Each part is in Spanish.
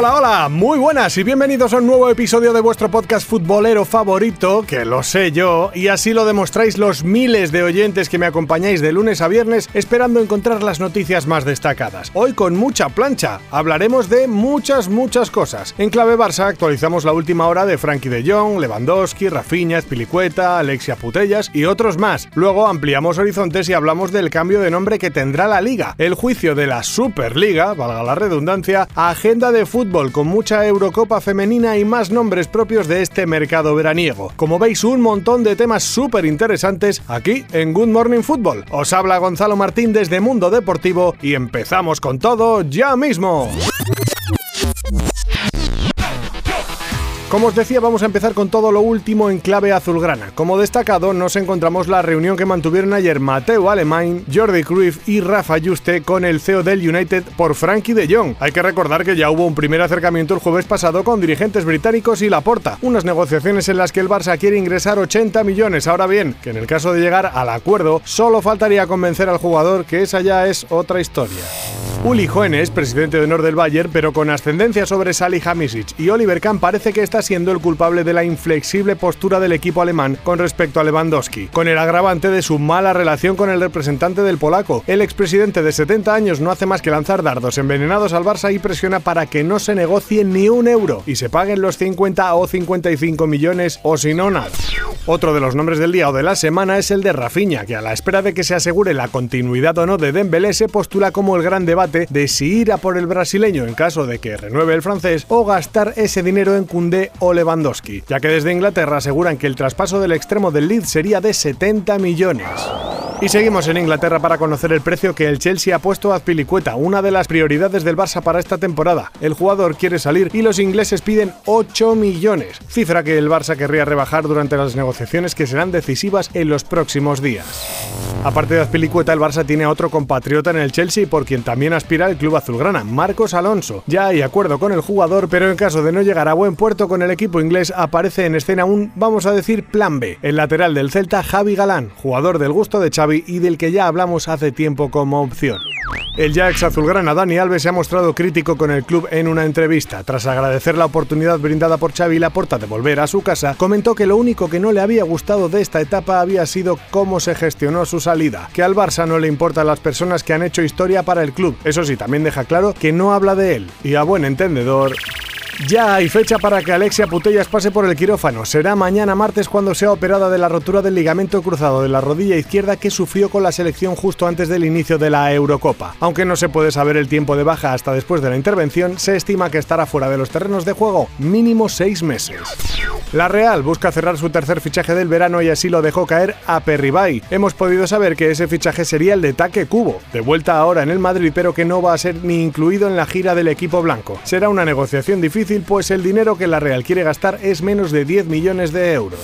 Hola, hola, muy buenas y bienvenidos a un nuevo episodio de vuestro podcast futbolero favorito, que lo sé yo, y así lo demostráis los miles de oyentes que me acompañáis de lunes a viernes esperando encontrar las noticias más destacadas. Hoy con mucha plancha, hablaremos de muchas, muchas cosas. En clave Barça actualizamos la última hora de Frankie de Jong, Lewandowski, Rafinha, Spilicueta, Alexia Putellas y otros más. Luego ampliamos horizontes y hablamos del cambio de nombre que tendrá la liga, el juicio de la Superliga, valga la redundancia, agenda de fútbol con mucha Eurocopa femenina y más nombres propios de este mercado veraniego. Como veis, un montón de temas súper interesantes aquí en Good Morning Football. Os habla Gonzalo Martín desde Mundo Deportivo y empezamos con todo ya mismo. Como os decía, vamos a empezar con todo lo último en clave azulgrana. Como destacado, nos encontramos la reunión que mantuvieron ayer Mateo Alemán, Jordi Cruyff y Rafa Juste con el CEO del United por Frankie de Jong. Hay que recordar que ya hubo un primer acercamiento el jueves pasado con dirigentes británicos y Laporta, unas negociaciones en las que el Barça quiere ingresar 80 millones. Ahora bien, que en el caso de llegar al acuerdo, solo faltaría convencer al jugador que esa ya es otra historia. Uli Hoeneß, presidente de honor del Bayern, pero con ascendencia sobre Hamisic y Oliver Kahn parece que está siendo el culpable de la inflexible postura del equipo alemán con respecto a Lewandowski, con el agravante de su mala relación con el representante del polaco. El expresidente de 70 años no hace más que lanzar dardos envenenados al Barça y presiona para que no se negocie ni un euro y se paguen los 50 o 55 millones o si no nada. Otro de los nombres del día o de la semana es el de Rafinha, que a la espera de que se asegure la continuidad o no de Dembélé se postula como el gran debate de si ir a por el brasileño en caso de que renueve el francés o gastar ese dinero en Koundé o Lewandowski, ya que desde Inglaterra aseguran que el traspaso del extremo del Leeds sería de 70 millones. Y seguimos en Inglaterra para conocer el precio que el Chelsea ha puesto a Azpilicueta, una de las prioridades del Barça para esta temporada. El jugador quiere salir y los ingleses piden 8 millones, cifra que el Barça querría rebajar durante las negociaciones que serán decisivas en los próximos días. Aparte de Azpilicueta, el Barça tiene a otro compatriota en el Chelsea por quien también aspira el club azulgrana, Marcos Alonso. Ya hay acuerdo con el jugador, pero en caso de no llegar a buen puerto con el equipo inglés, aparece en escena un, vamos a decir, plan B. El lateral del Celta, Javi Galán, jugador del gusto de Xavi y del que ya hablamos hace tiempo como opción. El ya ex azulgrana Dani Alves se ha mostrado crítico con el club en una entrevista. Tras agradecer la oportunidad brindada por Xavi Laporta de volver a su casa, comentó que lo único que no le había gustado de esta etapa había sido cómo se gestionó su salida, que al Barça no le importan las personas que han hecho historia para el club. Eso sí, también deja claro que no habla de él. Y a buen entendedor, ya hay fecha para que Alexia Putellas pase por el quirófano. Será mañana martes cuando sea operada de la rotura del ligamento cruzado de la rodilla izquierda que sufrió con la selección justo antes del inicio de la Eurocopa. Aunque no se puede saber el tiempo de baja hasta después de la intervención, se estima que estará fuera de los terrenos de juego mínimo seis meses. La Real busca cerrar su tercer fichaje del verano y así lo dejó caer a Perribay. Hemos podido saber que ese fichaje sería el de Taque Cubo, de vuelta ahora en el Madrid pero que no va a ser ni incluido en la gira del equipo blanco. Será una negociación difícil pues el dinero que la Real quiere gastar es menos de 10 millones de euros.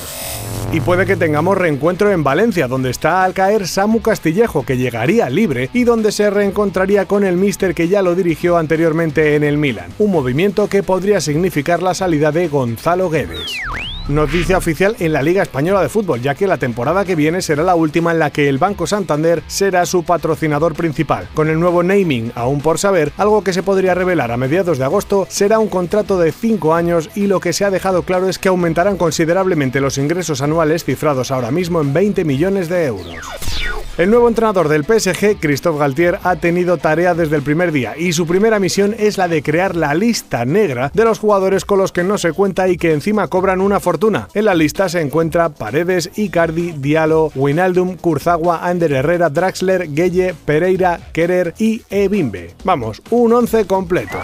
Y puede que tengamos reencuentro en Valencia, donde está al caer Samu Castillejo, que llegaría libre y donde se reencontraría con el míster que ya lo dirigió anteriormente en el Milan. Un movimiento que podría significar la salida de Gonzalo Guedes noticia oficial en la Liga Española de Fútbol, ya que la temporada que viene será la última en la que el Banco Santander será su patrocinador principal. Con el nuevo naming aún por saber, algo que se podría revelar a mediados de agosto será un contrato de 5 años y lo que se ha dejado claro es que aumentarán considerablemente los ingresos anuales cifrados ahora mismo en 20 millones de euros. El nuevo entrenador del PSG, Christophe Galtier, ha tenido tarea desde el primer día y su primera misión es la de crear la lista negra de los jugadores con los que no se cuenta y que encima cobran una fortuna. En la lista se encuentra Paredes, Icardi, Diallo, Winaldum, Kurzawa, Ander Herrera, Draxler, Gueye, Pereira, Kerer y Ebimbe. Vamos, un once completo.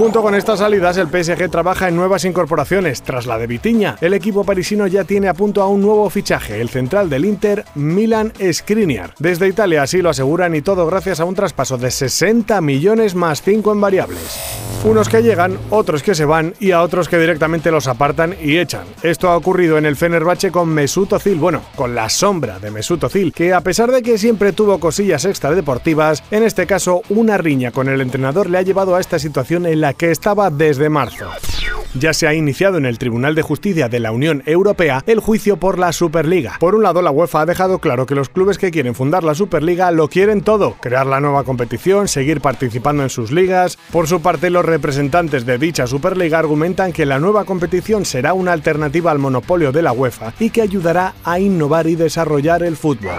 Junto con estas salidas, el PSG trabaja en nuevas incorporaciones. Tras la de Vitiña, el equipo parisino ya tiene a punto a un nuevo fichaje, el central del Inter, Milan Skriniar. Desde Italia así lo aseguran y todo gracias a un traspaso de 60 millones más 5 en variables. Unos que llegan, otros que se van y a otros que directamente los apartan y echan. Esto ha ocurrido en el Fenerbahce con Mesut Özil, bueno, con la sombra de Mesut Özil, que a pesar de que siempre tuvo cosillas extradeportivas, en este caso una riña con el entrenador le ha llevado a esta situación en la que estaba desde marzo ya se ha iniciado en el Tribunal de Justicia de la Unión Europea el juicio por la Superliga. Por un lado, la UEFA ha dejado claro que los clubes que quieren fundar la Superliga lo quieren todo, crear la nueva competición, seguir participando en sus ligas. Por su parte, los representantes de dicha Superliga argumentan que la nueva competición será una alternativa al monopolio de la UEFA y que ayudará a innovar y desarrollar el fútbol.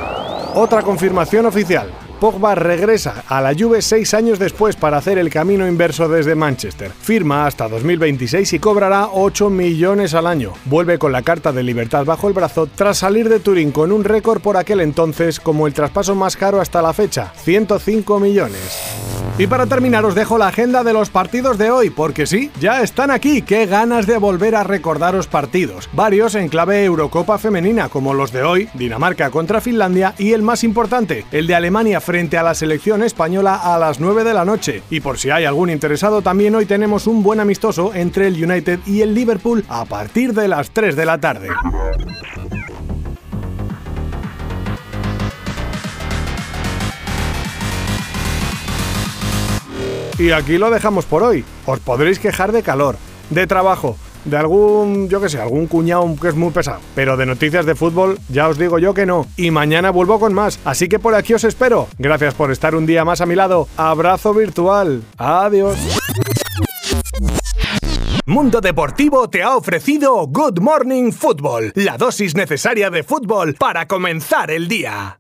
Otra confirmación oficial. Pogba regresa a la Juve seis años después para hacer el camino inverso desde Manchester. Firma hasta 2026 y cobrará 8 millones al año. Vuelve con la carta de libertad bajo el brazo tras salir de Turín con un récord por aquel entonces como el traspaso más caro hasta la fecha, 105 millones. Y para terminar os dejo la agenda de los partidos de hoy, porque sí, ya están aquí, qué ganas de volver a recordaros partidos. Varios en clave Eurocopa femenina, como los de hoy, Dinamarca contra Finlandia y el más importante, el de Alemania frente a la selección española a las 9 de la noche. Y por si hay algún interesado, también hoy tenemos un buen amistoso entre el United y el Liverpool a partir de las 3 de la tarde. Y aquí lo dejamos por hoy. Os podréis quejar de calor, de trabajo, de algún, yo que sé, algún cuñado que es muy pesado. Pero de noticias de fútbol, ya os digo yo que no. Y mañana vuelvo con más. Así que por aquí os espero. Gracias por estar un día más a mi lado. Abrazo virtual. Adiós. Mundo Deportivo te ha ofrecido Good Morning Football, la dosis necesaria de fútbol para comenzar el día.